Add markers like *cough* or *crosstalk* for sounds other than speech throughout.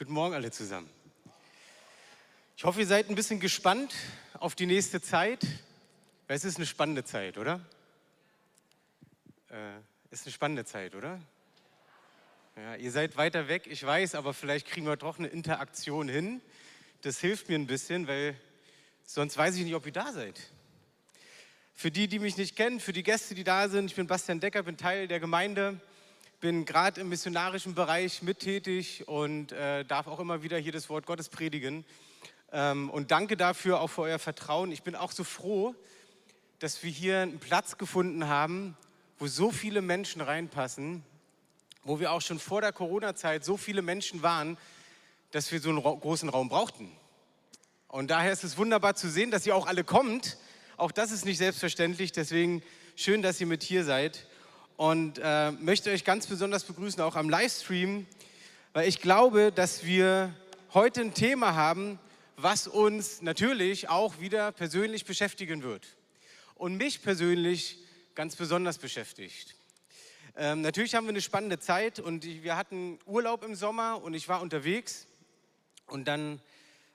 Guten Morgen alle zusammen. Ich hoffe, ihr seid ein bisschen gespannt auf die nächste Zeit. Es ist eine spannende Zeit, oder? Äh, ist eine spannende Zeit, oder? Ja, ihr seid weiter weg, ich weiß, aber vielleicht kriegen wir doch eine Interaktion hin. Das hilft mir ein bisschen, weil sonst weiß ich nicht, ob ihr da seid. Für die, die mich nicht kennen, für die Gäste, die da sind, ich bin Bastian Decker, bin Teil der Gemeinde bin gerade im missionarischen Bereich mittätig und äh, darf auch immer wieder hier das Wort Gottes predigen. Ähm, und danke dafür auch für euer Vertrauen. Ich bin auch so froh, dass wir hier einen Platz gefunden haben, wo so viele Menschen reinpassen, wo wir auch schon vor der Corona-Zeit so viele Menschen waren, dass wir so einen großen Raum brauchten. Und daher ist es wunderbar zu sehen, dass ihr auch alle kommt. Auch das ist nicht selbstverständlich. Deswegen schön, dass ihr mit hier seid und äh, möchte euch ganz besonders begrüßen, auch am Livestream, weil ich glaube, dass wir heute ein Thema haben, was uns natürlich auch wieder persönlich beschäftigen wird. Und mich persönlich ganz besonders beschäftigt. Ähm, natürlich haben wir eine spannende Zeit und wir hatten Urlaub im Sommer und ich war unterwegs und dann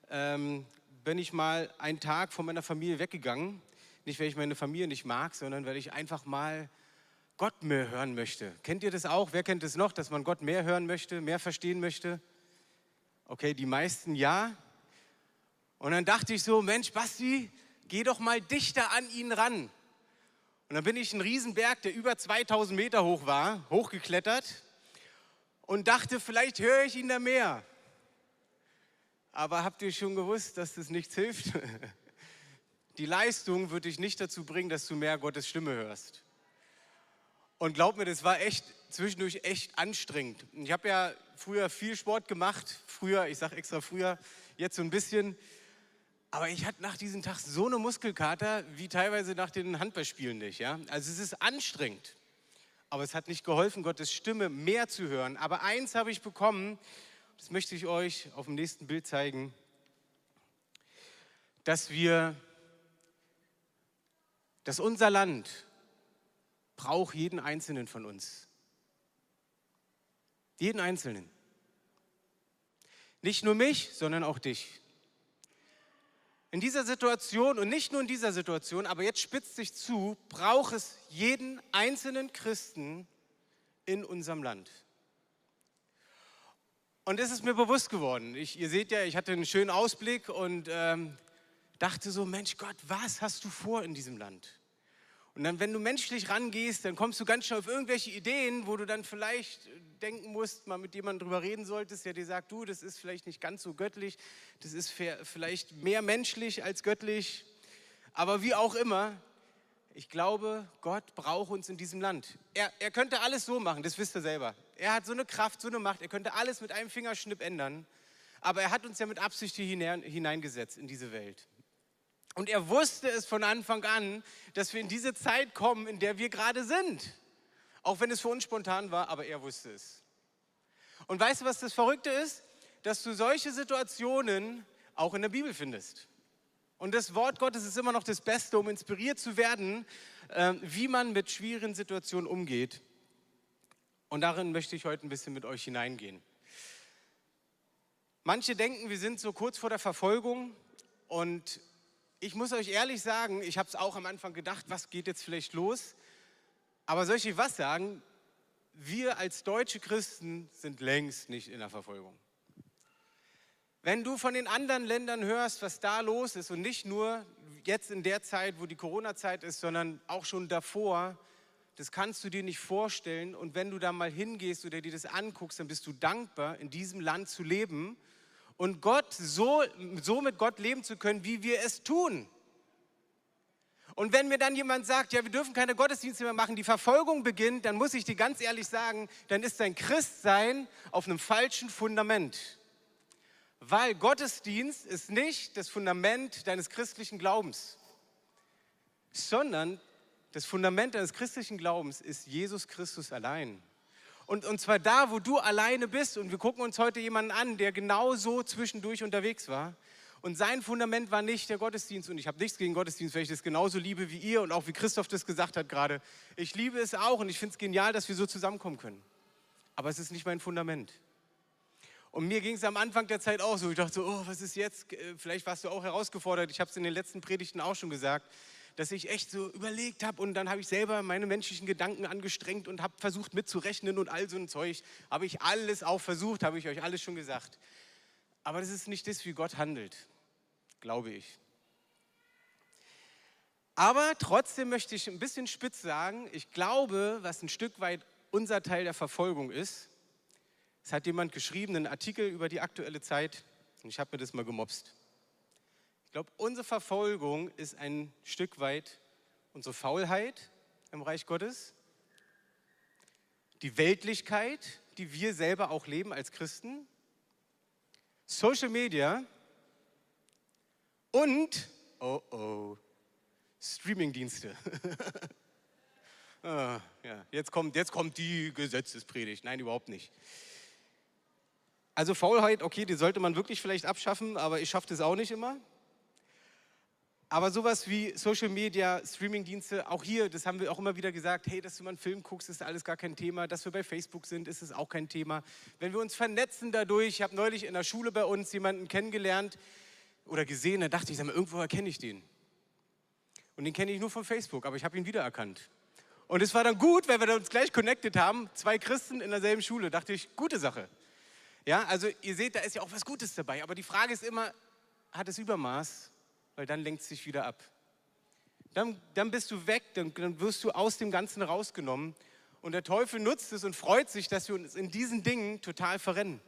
ähm, bin ich mal einen Tag von meiner Familie weggegangen. Nicht, weil ich meine Familie nicht mag, sondern weil ich einfach mal Gott mehr hören möchte. Kennt ihr das auch? Wer kennt es noch, dass man Gott mehr hören möchte, mehr verstehen möchte? Okay, die meisten ja. Und dann dachte ich so, Mensch, Basti, geh doch mal dichter an ihn ran. Und dann bin ich einen Riesenberg, der über 2000 Meter hoch war, hochgeklettert und dachte, vielleicht höre ich ihn da mehr. Aber habt ihr schon gewusst, dass das nichts hilft? *laughs* Die Leistung wird dich nicht dazu bringen, dass du mehr Gottes Stimme hörst. Und glaub mir, das war echt zwischendurch echt anstrengend. Ich habe ja früher viel Sport gemacht, früher, ich sage extra früher, jetzt so ein bisschen. Aber ich hatte nach diesem Tag so eine Muskelkater wie teilweise nach den Handballspielen nicht. Ja? Also es ist anstrengend. Aber es hat nicht geholfen, Gottes Stimme mehr zu hören. Aber eins habe ich bekommen, das möchte ich euch auf dem nächsten Bild zeigen, dass wir, dass unser Land braucht jeden Einzelnen von uns. Jeden Einzelnen. Nicht nur mich, sondern auch dich. In dieser Situation und nicht nur in dieser Situation, aber jetzt spitzt sich zu, braucht es jeden einzelnen Christen in unserem Land. Und es ist mir bewusst geworden. Ich, ihr seht ja, ich hatte einen schönen Ausblick und ähm, dachte so, Mensch Gott, was hast du vor in diesem Land? Und dann, wenn du menschlich rangehst, dann kommst du ganz schnell auf irgendwelche Ideen, wo du dann vielleicht denken musst, mal mit jemandem drüber reden solltest, der dir sagt, du, das ist vielleicht nicht ganz so göttlich, das ist vielleicht mehr menschlich als göttlich. Aber wie auch immer, ich glaube, Gott braucht uns in diesem Land. Er, er könnte alles so machen, das wisst ihr selber. Er hat so eine Kraft, so eine Macht, er könnte alles mit einem Fingerschnipp ändern. Aber er hat uns ja mit Absicht hier hineingesetzt in diese Welt. Und er wusste es von Anfang an, dass wir in diese Zeit kommen, in der wir gerade sind. Auch wenn es für uns spontan war, aber er wusste es. Und weißt du, was das Verrückte ist? Dass du solche Situationen auch in der Bibel findest. Und das Wort Gottes ist immer noch das Beste, um inspiriert zu werden, ähm, wie man mit schwierigen Situationen umgeht. Und darin möchte ich heute ein bisschen mit euch hineingehen. Manche denken, wir sind so kurz vor der Verfolgung und ich muss euch ehrlich sagen, ich habe es auch am Anfang gedacht, was geht jetzt vielleicht los? Aber soll ich was sagen? Wir als deutsche Christen sind längst nicht in der Verfolgung. Wenn du von den anderen Ländern hörst, was da los ist und nicht nur jetzt in der Zeit, wo die Corona-Zeit ist, sondern auch schon davor, das kannst du dir nicht vorstellen. Und wenn du da mal hingehst oder dir das anguckst, dann bist du dankbar, in diesem Land zu leben und Gott so, so mit Gott leben zu können, wie wir es tun. Und wenn mir dann jemand sagt, ja, wir dürfen keine Gottesdienste mehr machen, die Verfolgung beginnt, dann muss ich dir ganz ehrlich sagen, dann ist dein Christsein auf einem falschen Fundament. Weil Gottesdienst ist nicht das Fundament deines christlichen Glaubens, sondern das Fundament deines christlichen Glaubens ist Jesus Christus allein. Und, und zwar da, wo du alleine bist. Und wir gucken uns heute jemanden an, der genau so zwischendurch unterwegs war. Und sein Fundament war nicht der Gottesdienst. Und ich habe nichts gegen Gottesdienst, weil ich das genauso liebe wie ihr und auch wie Christoph das gesagt hat gerade. Ich liebe es auch und ich finde es genial, dass wir so zusammenkommen können. Aber es ist nicht mein Fundament. Und mir ging es am Anfang der Zeit auch so. Ich dachte so, oh, was ist jetzt? Äh, vielleicht warst du auch herausgefordert. Ich habe es in den letzten Predigten auch schon gesagt, dass ich echt so überlegt habe und dann habe ich selber meine menschlichen Gedanken angestrengt und habe versucht mitzurechnen und all so ein Zeug. Habe ich alles auch versucht, habe ich euch alles schon gesagt. Aber das ist nicht das, wie Gott handelt, glaube ich. Aber trotzdem möchte ich ein bisschen spitz sagen, ich glaube, was ein Stück weit unser Teil der Verfolgung ist, es hat jemand geschrieben, einen Artikel über die aktuelle Zeit, und ich habe mir das mal gemobst. Ich glaube, unsere Verfolgung ist ein Stück weit unsere Faulheit im Reich Gottes, die Weltlichkeit, die wir selber auch leben als Christen, Social Media und, oh oh, Streamingdienste. *laughs* ah, ja, jetzt, kommt, jetzt kommt die Gesetzespredigt. Nein, überhaupt nicht. Also Faulheit, okay, die sollte man wirklich vielleicht abschaffen, aber ich schaffe das auch nicht immer. Aber sowas wie Social Media, Streamingdienste, auch hier, das haben wir auch immer wieder gesagt, hey, dass du mal einen Film guckst, ist alles gar kein Thema. Dass wir bei Facebook sind, ist es auch kein Thema. Wenn wir uns vernetzen dadurch, ich habe neulich in der Schule bei uns jemanden kennengelernt oder gesehen, da dachte ich, sag mal, irgendwo erkenne ich den. Und den kenne ich nur von Facebook, aber ich habe ihn wiedererkannt. Und es war dann gut, weil wir uns gleich connected haben, zwei Christen in derselben Schule, dachte ich, gute Sache. Ja, also ihr seht, da ist ja auch was Gutes dabei, aber die Frage ist immer, hat es Übermaß? Weil dann lenkt es sich wieder ab. Dann, dann bist du weg, dann, dann wirst du aus dem Ganzen rausgenommen. Und der Teufel nutzt es und freut sich, dass wir uns in diesen Dingen total verrennen.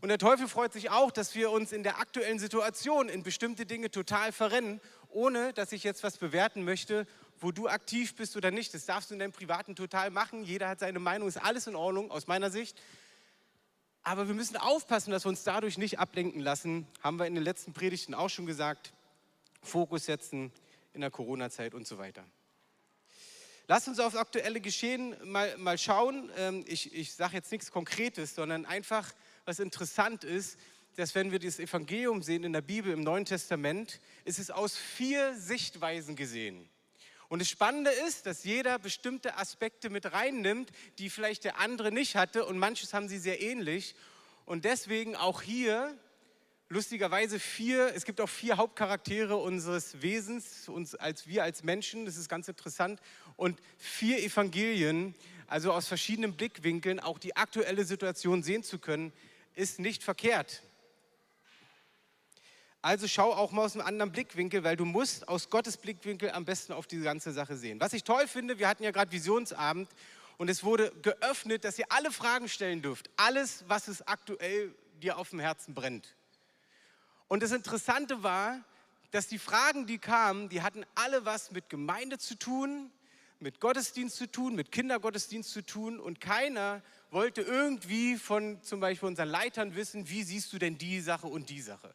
Und der Teufel freut sich auch, dass wir uns in der aktuellen Situation in bestimmte Dinge total verrennen, ohne dass ich jetzt was bewerten möchte, wo du aktiv bist oder nicht. Das darfst du in deinem Privaten total machen. Jeder hat seine Meinung, ist alles in Ordnung aus meiner Sicht. Aber wir müssen aufpassen, dass wir uns dadurch nicht ablenken lassen. Haben wir in den letzten Predigten auch schon gesagt. Fokus setzen in der Corona-Zeit und so weiter. Lass uns auf aktuelle Geschehen mal, mal schauen. Ähm, ich, ich sage jetzt nichts Konkretes, sondern einfach, was interessant ist, dass wenn wir das Evangelium sehen in der Bibel im Neuen Testament, ist es aus vier Sichtweisen gesehen. Und das Spannende ist, dass jeder bestimmte Aspekte mit reinnimmt, die vielleicht der andere nicht hatte und manches haben sie sehr ähnlich. Und deswegen auch hier lustigerweise vier, es gibt auch vier Hauptcharaktere unseres Wesens, uns als wir als Menschen, das ist ganz interessant, und vier Evangelien, also aus verschiedenen Blickwinkeln auch die aktuelle Situation sehen zu können, ist nicht verkehrt. Also schau auch mal aus einem anderen Blickwinkel, weil du musst aus Gottes Blickwinkel am besten auf diese ganze Sache sehen. Was ich toll finde, wir hatten ja gerade Visionsabend und es wurde geöffnet, dass ihr alle Fragen stellen dürft. Alles, was es aktuell dir auf dem Herzen brennt. Und das Interessante war, dass die Fragen, die kamen, die hatten alle was mit Gemeinde zu tun, mit Gottesdienst zu tun, mit Kindergottesdienst zu tun und keiner wollte irgendwie von zum Beispiel unseren Leitern wissen, wie siehst du denn die Sache und die Sache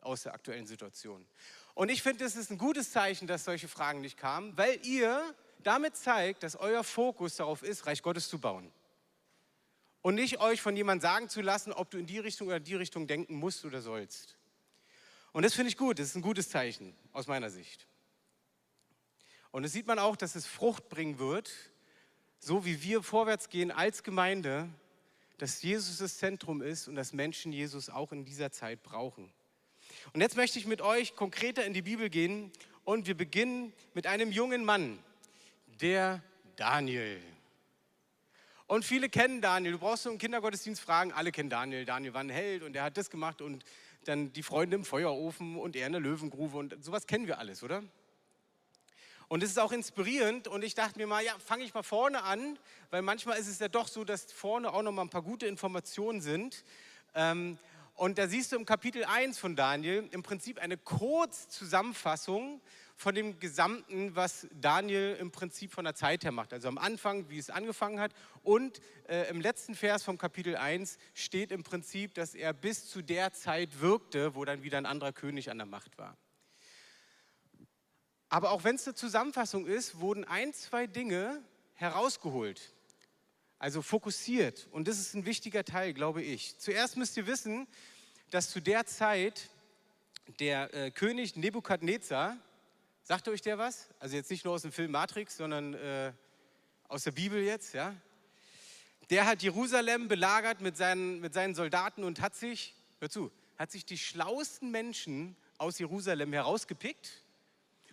aus der aktuellen Situation. Und ich finde, es ist ein gutes Zeichen, dass solche Fragen nicht kamen, weil ihr damit zeigt, dass euer Fokus darauf ist, Reich Gottes zu bauen. Und nicht euch von jemandem sagen zu lassen, ob du in die Richtung oder die Richtung denken musst oder sollst. Und das finde ich gut, das ist ein gutes Zeichen aus meiner Sicht. Und es sieht man auch, dass es Frucht bringen wird, so wie wir vorwärts gehen als Gemeinde, dass Jesus das Zentrum ist und dass Menschen Jesus auch in dieser Zeit brauchen. Und jetzt möchte ich mit euch konkreter in die Bibel gehen und wir beginnen mit einem jungen Mann, der Daniel. Und viele kennen Daniel. Du brauchst so einen Kindergottesdienst fragen, alle kennen Daniel. Daniel war ein Held und der hat das gemacht und dann die Freunde im Feuerofen und er in der Löwengrube und sowas kennen wir alles, oder? Und es ist auch inspirierend und ich dachte mir mal, ja, fange ich mal vorne an, weil manchmal ist es ja doch so, dass vorne auch noch mal ein paar gute Informationen sind. Ähm, und da siehst du im Kapitel 1 von Daniel im Prinzip eine Kurzzusammenfassung von dem Gesamten, was Daniel im Prinzip von der Zeit her macht. Also am Anfang, wie es angefangen hat. Und äh, im letzten Vers vom Kapitel 1 steht im Prinzip, dass er bis zu der Zeit wirkte, wo dann wieder ein anderer König an der Macht war. Aber auch wenn es eine Zusammenfassung ist, wurden ein, zwei Dinge herausgeholt. Also fokussiert. Und das ist ein wichtiger Teil, glaube ich. Zuerst müsst ihr wissen, dass zu der Zeit der äh, König Nebukadnezar, sagt euch der was? Also jetzt nicht nur aus dem Film Matrix, sondern äh, aus der Bibel jetzt, ja? der hat Jerusalem belagert mit seinen, mit seinen Soldaten und hat sich, hör zu, hat sich die schlauesten Menschen aus Jerusalem herausgepickt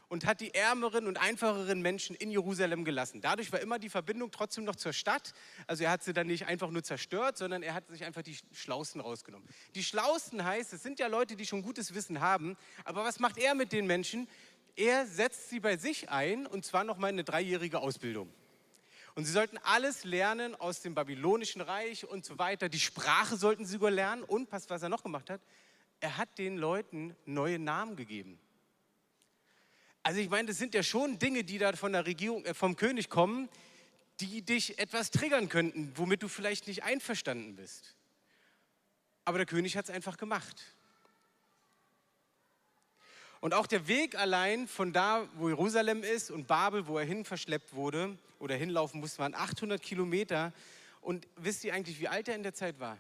und hat die ärmeren und einfacheren Menschen in Jerusalem gelassen. Dadurch war immer die Verbindung trotzdem noch zur Stadt. Also er hat sie dann nicht einfach nur zerstört, sondern er hat sich einfach die Schlausten rausgenommen. Die Schlausten heißt, es sind ja Leute, die schon gutes Wissen haben. Aber was macht er mit den Menschen? Er setzt sie bei sich ein und zwar noch mal eine dreijährige Ausbildung. Und sie sollten alles lernen aus dem babylonischen Reich und so weiter. Die Sprache sollten sie sogar lernen. Und was er noch gemacht hat, er hat den Leuten neue Namen gegeben. Also ich meine, das sind ja schon Dinge, die da von der Regierung, äh, vom König kommen, die dich etwas triggern könnten, womit du vielleicht nicht einverstanden bist. Aber der König hat es einfach gemacht. Und auch der Weg allein von da, wo Jerusalem ist und Babel, wo er hin verschleppt wurde oder hinlaufen musste, waren 800 Kilometer. Und wisst ihr eigentlich, wie alt er in der Zeit war?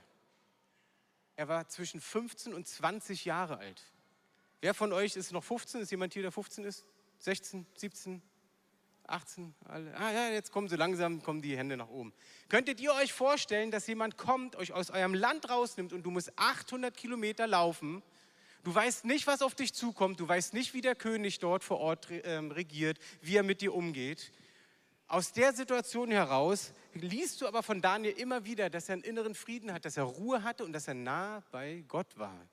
Er war zwischen 15 und 20 Jahre alt. Wer von euch ist noch 15? Ist jemand hier, der 15 ist? 16, 17, 18, alle. Ah ja, jetzt kommen so langsam, kommen die Hände nach oben. Könntet ihr euch vorstellen, dass jemand kommt, euch aus eurem Land rausnimmt und du musst 800 Kilometer laufen? Du weißt nicht, was auf dich zukommt. Du weißt nicht, wie der König dort vor Ort ähm, regiert, wie er mit dir umgeht. Aus der Situation heraus liest du aber von Daniel immer wieder, dass er einen inneren Frieden hat, dass er Ruhe hatte und dass er nah bei Gott war.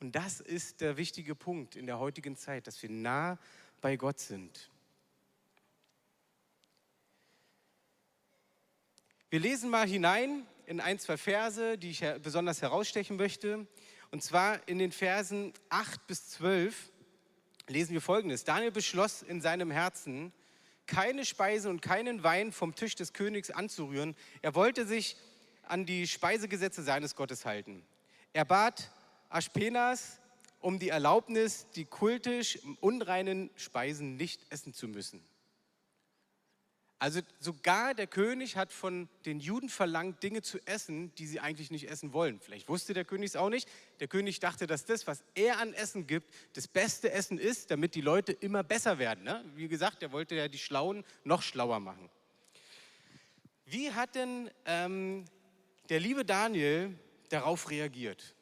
Und das ist der wichtige Punkt in der heutigen Zeit, dass wir nah bei Gott sind. Wir lesen mal hinein in ein, zwei Verse, die ich besonders herausstechen möchte. Und zwar in den Versen 8 bis 12 lesen wir folgendes. Daniel beschloss in seinem Herzen, keine Speise und keinen Wein vom Tisch des Königs anzurühren. Er wollte sich an die Speisegesetze seines Gottes halten. Er bat Aschpenas um die Erlaubnis, die kultisch unreinen Speisen nicht essen zu müssen. Also sogar der König hat von den Juden verlangt, Dinge zu essen, die sie eigentlich nicht essen wollen. Vielleicht wusste der König es auch nicht. Der König dachte, dass das, was er an Essen gibt, das beste Essen ist, damit die Leute immer besser werden. Ne? Wie gesagt, er wollte ja die Schlauen noch schlauer machen. Wie hat denn ähm, der liebe Daniel darauf reagiert?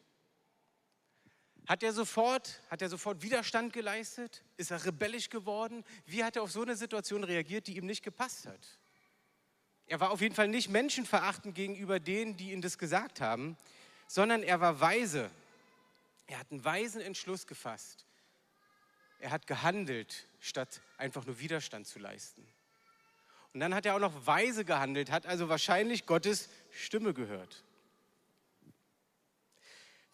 Hat er sofort, hat er sofort Widerstand geleistet? Ist er rebellisch geworden? Wie hat er auf so eine Situation reagiert, die ihm nicht gepasst hat? Er war auf jeden Fall nicht menschenverachtend gegenüber denen, die ihm das gesagt haben, sondern er war weise. Er hat einen weisen Entschluss gefasst. Er hat gehandelt, statt einfach nur Widerstand zu leisten. Und dann hat er auch noch weise gehandelt, hat also wahrscheinlich Gottes Stimme gehört.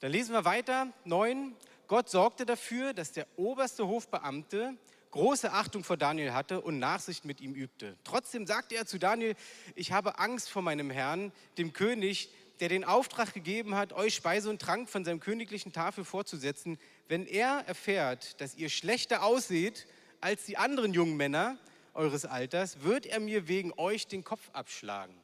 Dann lesen wir weiter, 9. Gott sorgte dafür, dass der oberste Hofbeamte große Achtung vor Daniel hatte und Nachsicht mit ihm übte. Trotzdem sagte er zu Daniel, ich habe Angst vor meinem Herrn, dem König, der den Auftrag gegeben hat, euch Speise und Trank von seinem königlichen Tafel vorzusetzen. Wenn er erfährt, dass ihr schlechter ausseht als die anderen jungen Männer eures Alters, wird er mir wegen euch den Kopf abschlagen.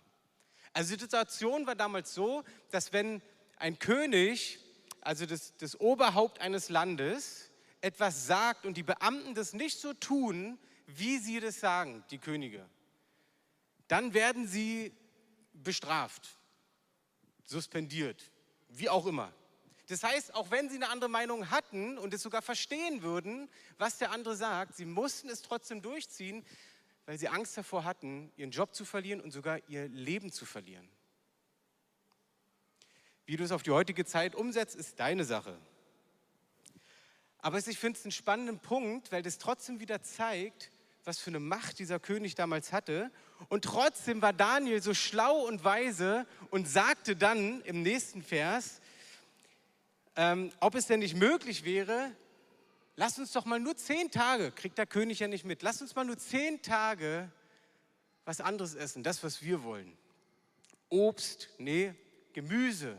Also die Situation war damals so, dass wenn ein König also das, das Oberhaupt eines Landes, etwas sagt und die Beamten das nicht so tun, wie sie das sagen, die Könige, dann werden sie bestraft, suspendiert, wie auch immer. Das heißt, auch wenn sie eine andere Meinung hatten und es sogar verstehen würden, was der andere sagt, sie mussten es trotzdem durchziehen, weil sie Angst davor hatten, ihren Job zu verlieren und sogar ihr Leben zu verlieren. Wie du es auf die heutige Zeit umsetzt, ist deine Sache. Aber ich finde es einen spannenden Punkt, weil das trotzdem wieder zeigt, was für eine Macht dieser König damals hatte. Und trotzdem war Daniel so schlau und weise und sagte dann im nächsten Vers, ähm, ob es denn nicht möglich wäre, lass uns doch mal nur zehn Tage, kriegt der König ja nicht mit, lass uns mal nur zehn Tage was anderes essen, das, was wir wollen. Obst, nee, Gemüse,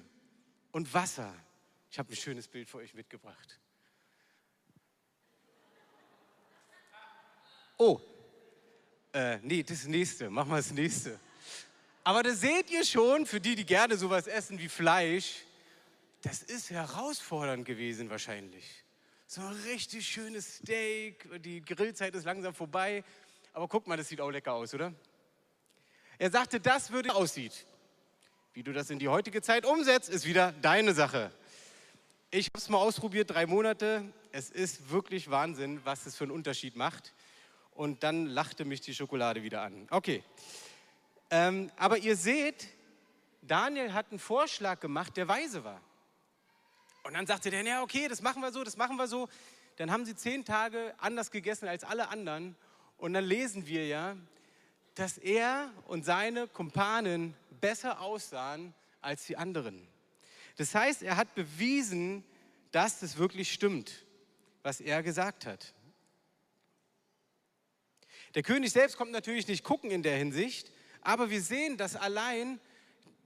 und Wasser. Ich habe ein schönes Bild für euch mitgebracht. Oh, äh, nee, das nächste, machen wir das nächste. Aber da seht ihr schon, für die, die gerne sowas essen wie Fleisch, das ist herausfordernd gewesen wahrscheinlich. So ein richtig schönes Steak, die Grillzeit ist langsam vorbei. Aber guck mal, das sieht auch lecker aus, oder? Er sagte, das würde aussieht. Wie du das in die heutige Zeit umsetzt, ist wieder deine Sache. Ich habe es mal ausprobiert, drei Monate. Es ist wirklich Wahnsinn, was es für einen Unterschied macht. Und dann lachte mich die Schokolade wieder an. Okay. Ähm, aber ihr seht, Daniel hat einen Vorschlag gemacht, der weise war. Und dann sagte der, ja, okay, das machen wir so, das machen wir so. Dann haben sie zehn Tage anders gegessen als alle anderen. Und dann lesen wir ja, dass er und seine Kumpanen besser aussahen als die anderen. Das heißt, er hat bewiesen, dass es wirklich stimmt, was er gesagt hat. Der König selbst kommt natürlich nicht gucken in der Hinsicht, aber wir sehen, dass allein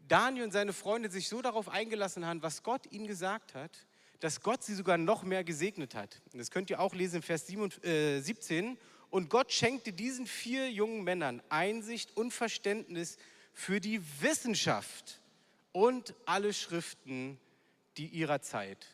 Daniel und seine Freunde sich so darauf eingelassen haben, was Gott ihnen gesagt hat, dass Gott sie sogar noch mehr gesegnet hat. Und das könnt ihr auch lesen in Vers 17. Und Gott schenkte diesen vier jungen Männern Einsicht und Verständnis für die Wissenschaft und alle Schriften die ihrer Zeit.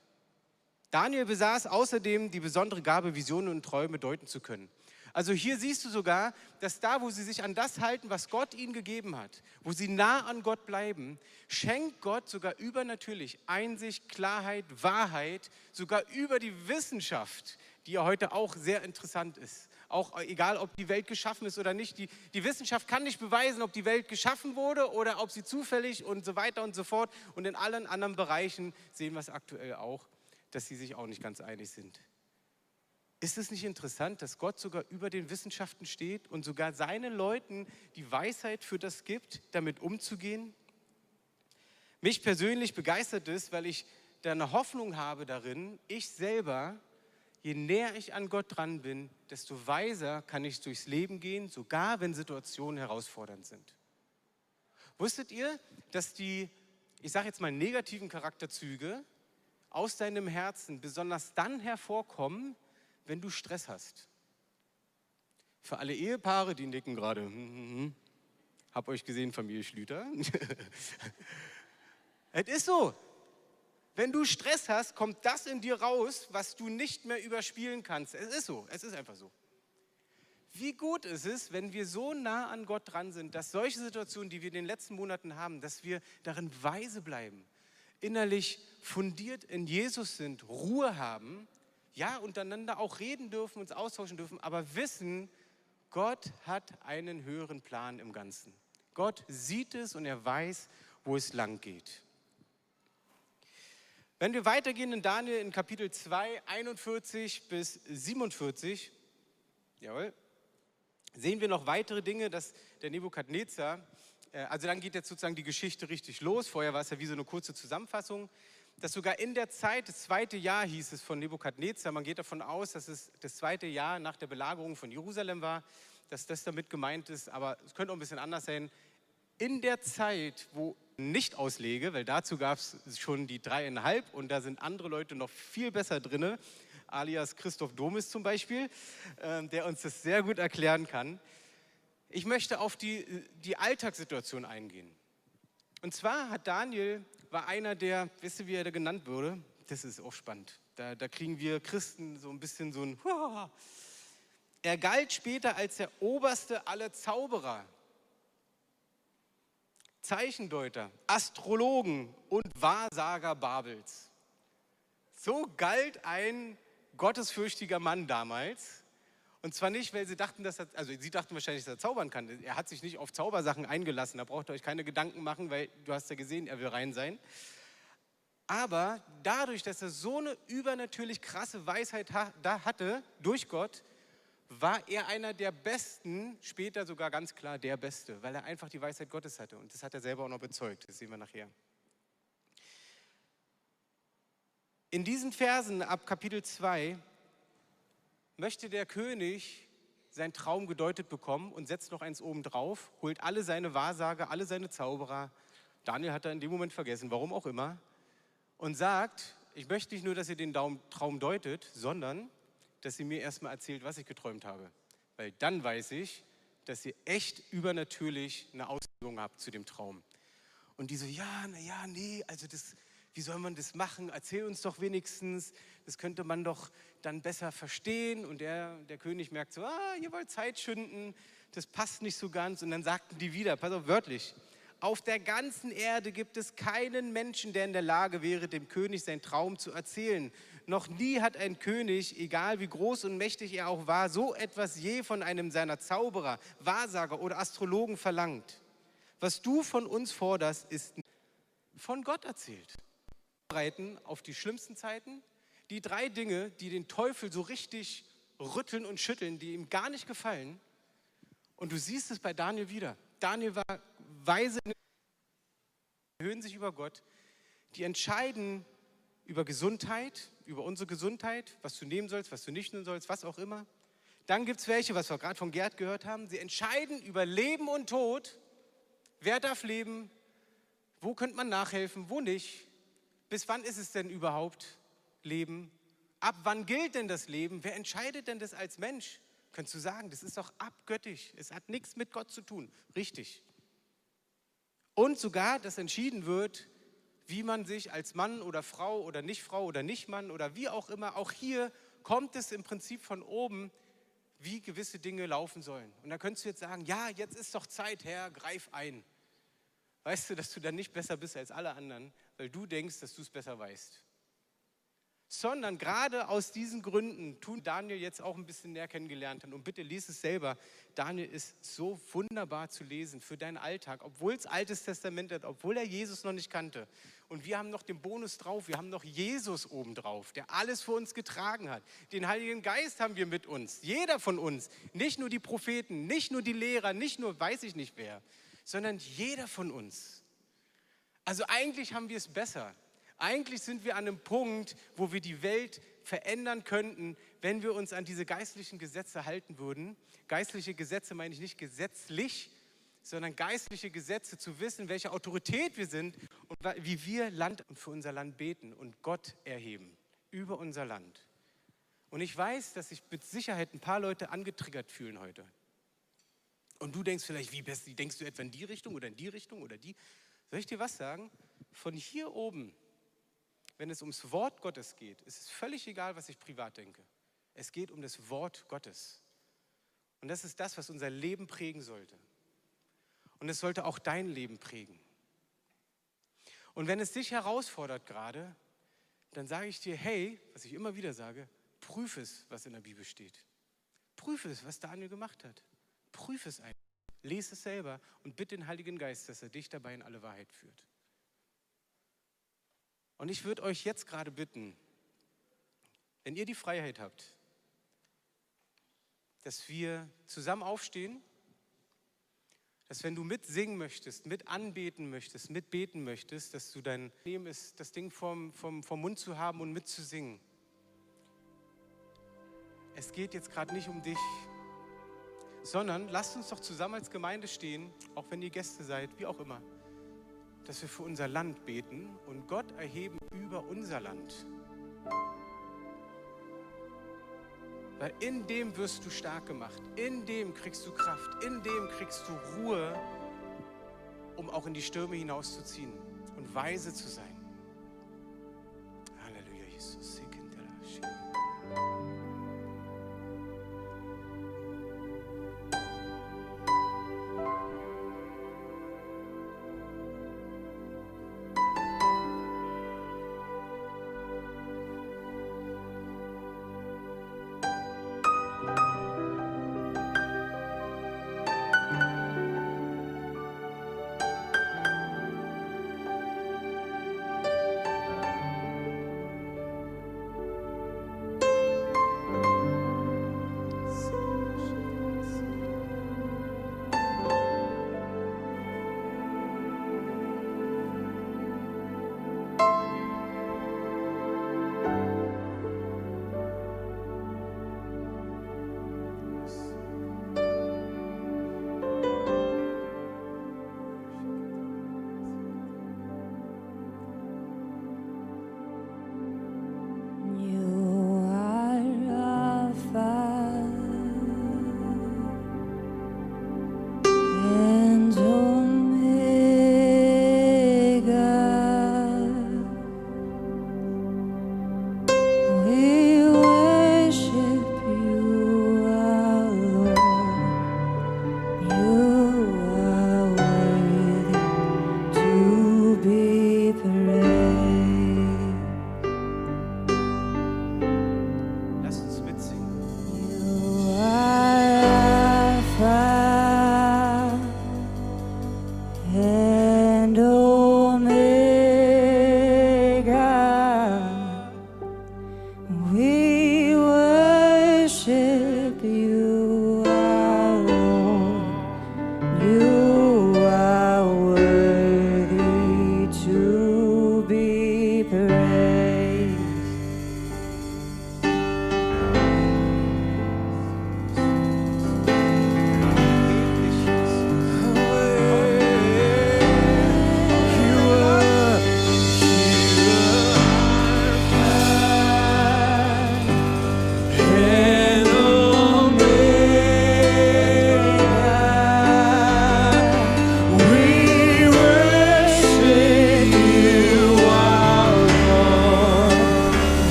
Daniel besaß außerdem die besondere Gabe, Visionen und Träume deuten zu können. Also hier siehst du sogar, dass da, wo sie sich an das halten, was Gott ihnen gegeben hat, wo sie nah an Gott bleiben, schenkt Gott sogar übernatürlich Einsicht, Klarheit, Wahrheit, sogar über die Wissenschaft, die ja heute auch sehr interessant ist auch egal, ob die Welt geschaffen ist oder nicht. Die, die Wissenschaft kann nicht beweisen, ob die Welt geschaffen wurde oder ob sie zufällig und so weiter und so fort. Und in allen anderen Bereichen sehen wir es aktuell auch, dass sie sich auch nicht ganz einig sind. Ist es nicht interessant, dass Gott sogar über den Wissenschaften steht und sogar seinen Leuten die Weisheit für das gibt, damit umzugehen? Mich persönlich begeistert es, weil ich da eine Hoffnung habe darin, ich selber je näher ich an Gott dran bin, desto weiser kann ich durchs Leben gehen, sogar wenn Situationen herausfordernd sind. Wusstet ihr, dass die, ich sage jetzt mal, negativen Charakterzüge aus deinem Herzen besonders dann hervorkommen, wenn du Stress hast? Für alle Ehepaare, die nicken gerade, hm, hm, hm. hab euch gesehen, Familie Schlüter. *laughs* es ist so, wenn du Stress hast, kommt das in dir raus, was du nicht mehr überspielen kannst. Es ist so, es ist einfach so. Wie gut ist es, wenn wir so nah an Gott dran sind, dass solche Situationen, die wir in den letzten Monaten haben, dass wir darin weise bleiben, innerlich fundiert in Jesus sind, Ruhe haben, ja, untereinander auch reden dürfen, uns austauschen dürfen, aber wissen, Gott hat einen höheren Plan im Ganzen. Gott sieht es und er weiß, wo es lang geht. Wenn wir weitergehen in Daniel in Kapitel 2, 41 bis 47, jawohl, sehen wir noch weitere Dinge, dass der Nebukadnezar, äh, also dann geht jetzt sozusagen die Geschichte richtig los. Vorher war es ja wie so eine kurze Zusammenfassung, dass sogar in der Zeit, das zweite Jahr hieß es von Nebukadnezar, man geht davon aus, dass es das zweite Jahr nach der Belagerung von Jerusalem war, dass das damit gemeint ist, aber es könnte auch ein bisschen anders sein. In der Zeit, wo nicht auslege, weil dazu gab es schon die dreieinhalb und da sind andere Leute noch viel besser drin, alias Christoph Domis zum Beispiel, äh, der uns das sehr gut erklären kann. Ich möchte auf die, die Alltagssituation eingehen. Und zwar hat Daniel, war einer der, wisst ihr, wie er da genannt wurde? Das ist auch spannend. Da, da kriegen wir Christen so ein bisschen so ein... *laughs* Er galt später als der oberste aller Zauberer Zeichendeuter, Astrologen und Wahrsager Babels. So galt ein gottesfürchtiger Mann damals. Und zwar nicht, weil sie dachten, dass er, also sie dachten wahrscheinlich, dass er zaubern kann. Er hat sich nicht auf Zaubersachen eingelassen. Da braucht ihr euch keine Gedanken machen, weil du hast ja gesehen, er will rein sein. Aber dadurch, dass er so eine übernatürlich krasse Weisheit da hatte, durch Gott, war er einer der Besten, später sogar ganz klar der Beste, weil er einfach die Weisheit Gottes hatte. Und das hat er selber auch noch bezeugt. Das sehen wir nachher. In diesen Versen ab Kapitel 2 möchte der König seinen Traum gedeutet bekommen und setzt noch eins oben drauf, holt alle seine Wahrsager, alle seine Zauberer. Daniel hat er in dem Moment vergessen, warum auch immer, und sagt, ich möchte nicht nur, dass ihr den Traum deutet, sondern dass sie mir erstmal erzählt, was ich geträumt habe. Weil dann weiß ich, dass ihr echt übernatürlich eine Auslegung habt zu dem Traum. Und die so, ja, na ja, nee, also das, wie soll man das machen? Erzähl uns doch wenigstens, das könnte man doch dann besser verstehen. Und der, der König merkt so, ah, ihr wollt Zeit schinden, das passt nicht so ganz. Und dann sagten die wieder, pass auf, wörtlich, Auf der ganzen Erde gibt es keinen Menschen, der in der Lage wäre, dem König seinen Traum zu erzählen. Noch nie hat ein König, egal wie groß und mächtig er auch war, so etwas je von einem seiner Zauberer, Wahrsager oder Astrologen verlangt. Was du von uns forderst, ist von Gott erzählt. Bereiten auf die schlimmsten Zeiten, die drei Dinge, die den Teufel so richtig rütteln und schütteln, die ihm gar nicht gefallen. Und du siehst es bei Daniel wieder. Daniel war weise, erhöhen sich über Gott, die entscheiden über Gesundheit, über unsere Gesundheit, was du nehmen sollst, was du nicht nehmen sollst, was auch immer. Dann gibt es welche, was wir gerade von Gerd gehört haben, sie entscheiden über Leben und Tod. Wer darf leben? Wo könnte man nachhelfen? Wo nicht? Bis wann ist es denn überhaupt Leben? Ab wann gilt denn das Leben? Wer entscheidet denn das als Mensch? Könntest du sagen, das ist doch abgöttisch. Es hat nichts mit Gott zu tun. Richtig. Und sogar, dass entschieden wird, wie man sich als Mann oder Frau oder Nicht-Frau oder Nicht-Mann oder wie auch immer, auch hier kommt es im Prinzip von oben, wie gewisse Dinge laufen sollen. Und da könntest du jetzt sagen, ja, jetzt ist doch Zeit, Herr, greif ein. Weißt du, dass du dann nicht besser bist als alle anderen, weil du denkst, dass du es besser weißt sondern gerade aus diesen Gründen tun Daniel jetzt auch ein bisschen näher kennengelernt hat. Und bitte lies es selber. Daniel ist so wunderbar zu lesen für deinen Alltag, obwohl es Altes Testament hat, obwohl er Jesus noch nicht kannte. Und wir haben noch den Bonus drauf, wir haben noch Jesus obendrauf, der alles für uns getragen hat. Den Heiligen Geist haben wir mit uns, jeder von uns, nicht nur die Propheten, nicht nur die Lehrer, nicht nur weiß ich nicht wer, sondern jeder von uns. Also eigentlich haben wir es besser. Eigentlich sind wir an einem Punkt, wo wir die Welt verändern könnten, wenn wir uns an diese geistlichen Gesetze halten würden. Geistliche Gesetze meine ich nicht gesetzlich, sondern geistliche Gesetze zu wissen, welche Autorität wir sind und wie wir Land für unser Land beten und Gott erheben über unser Land. Und ich weiß, dass sich mit Sicherheit ein paar Leute angetriggert fühlen heute. Und du denkst vielleicht, wie best, denkst du etwa in die Richtung oder in die Richtung oder die? Soll ich dir was sagen? Von hier oben wenn es ums Wort Gottes geht, ist es völlig egal, was ich privat denke. Es geht um das Wort Gottes. Und das ist das, was unser Leben prägen sollte. Und es sollte auch dein Leben prägen. Und wenn es dich herausfordert gerade, dann sage ich dir, hey, was ich immer wieder sage, prüfe es, was in der Bibel steht. Prüfe es, was Daniel gemacht hat. Prüfe es einfach. Lese es selber und bitte den Heiligen Geist, dass er dich dabei in alle Wahrheit führt. Und ich würde euch jetzt gerade bitten, wenn ihr die Freiheit habt, dass wir zusammen aufstehen, dass wenn du mitsingen möchtest, mit anbeten möchtest, mitbeten möchtest, dass du dein Leben ist, das Ding vom, vom, vom Mund zu haben und mitzusingen. Es geht jetzt gerade nicht um dich, sondern lasst uns doch zusammen als Gemeinde stehen, auch wenn ihr Gäste seid, wie auch immer dass wir für unser Land beten und Gott erheben über unser Land. Weil in dem wirst du stark gemacht, in dem kriegst du Kraft, in dem kriegst du Ruhe, um auch in die Stürme hinauszuziehen und weise zu sein. You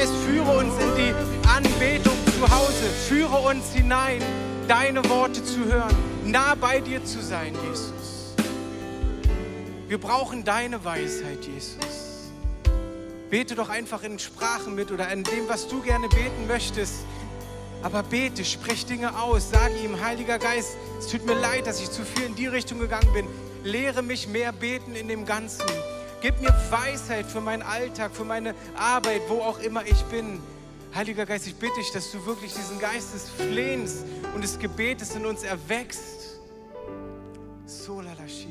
Geist, führe uns in die Anbetung zu Hause, führe uns hinein, deine Worte zu hören, nah bei dir zu sein, Jesus. Wir brauchen deine Weisheit, Jesus. Bete doch einfach in Sprachen mit oder in dem, was du gerne beten möchtest. Aber bete, sprich Dinge aus, sage ihm, Heiliger Geist, es tut mir leid, dass ich zu viel in die Richtung gegangen bin. Lehre mich mehr beten in dem Ganzen. Gib mir Weisheit für meinen Alltag, für meine Arbeit, wo auch immer ich bin. Heiliger Geist, ich bitte dich, dass du wirklich diesen Geist des Flehens und des Gebetes in uns erwächst. Solalashi.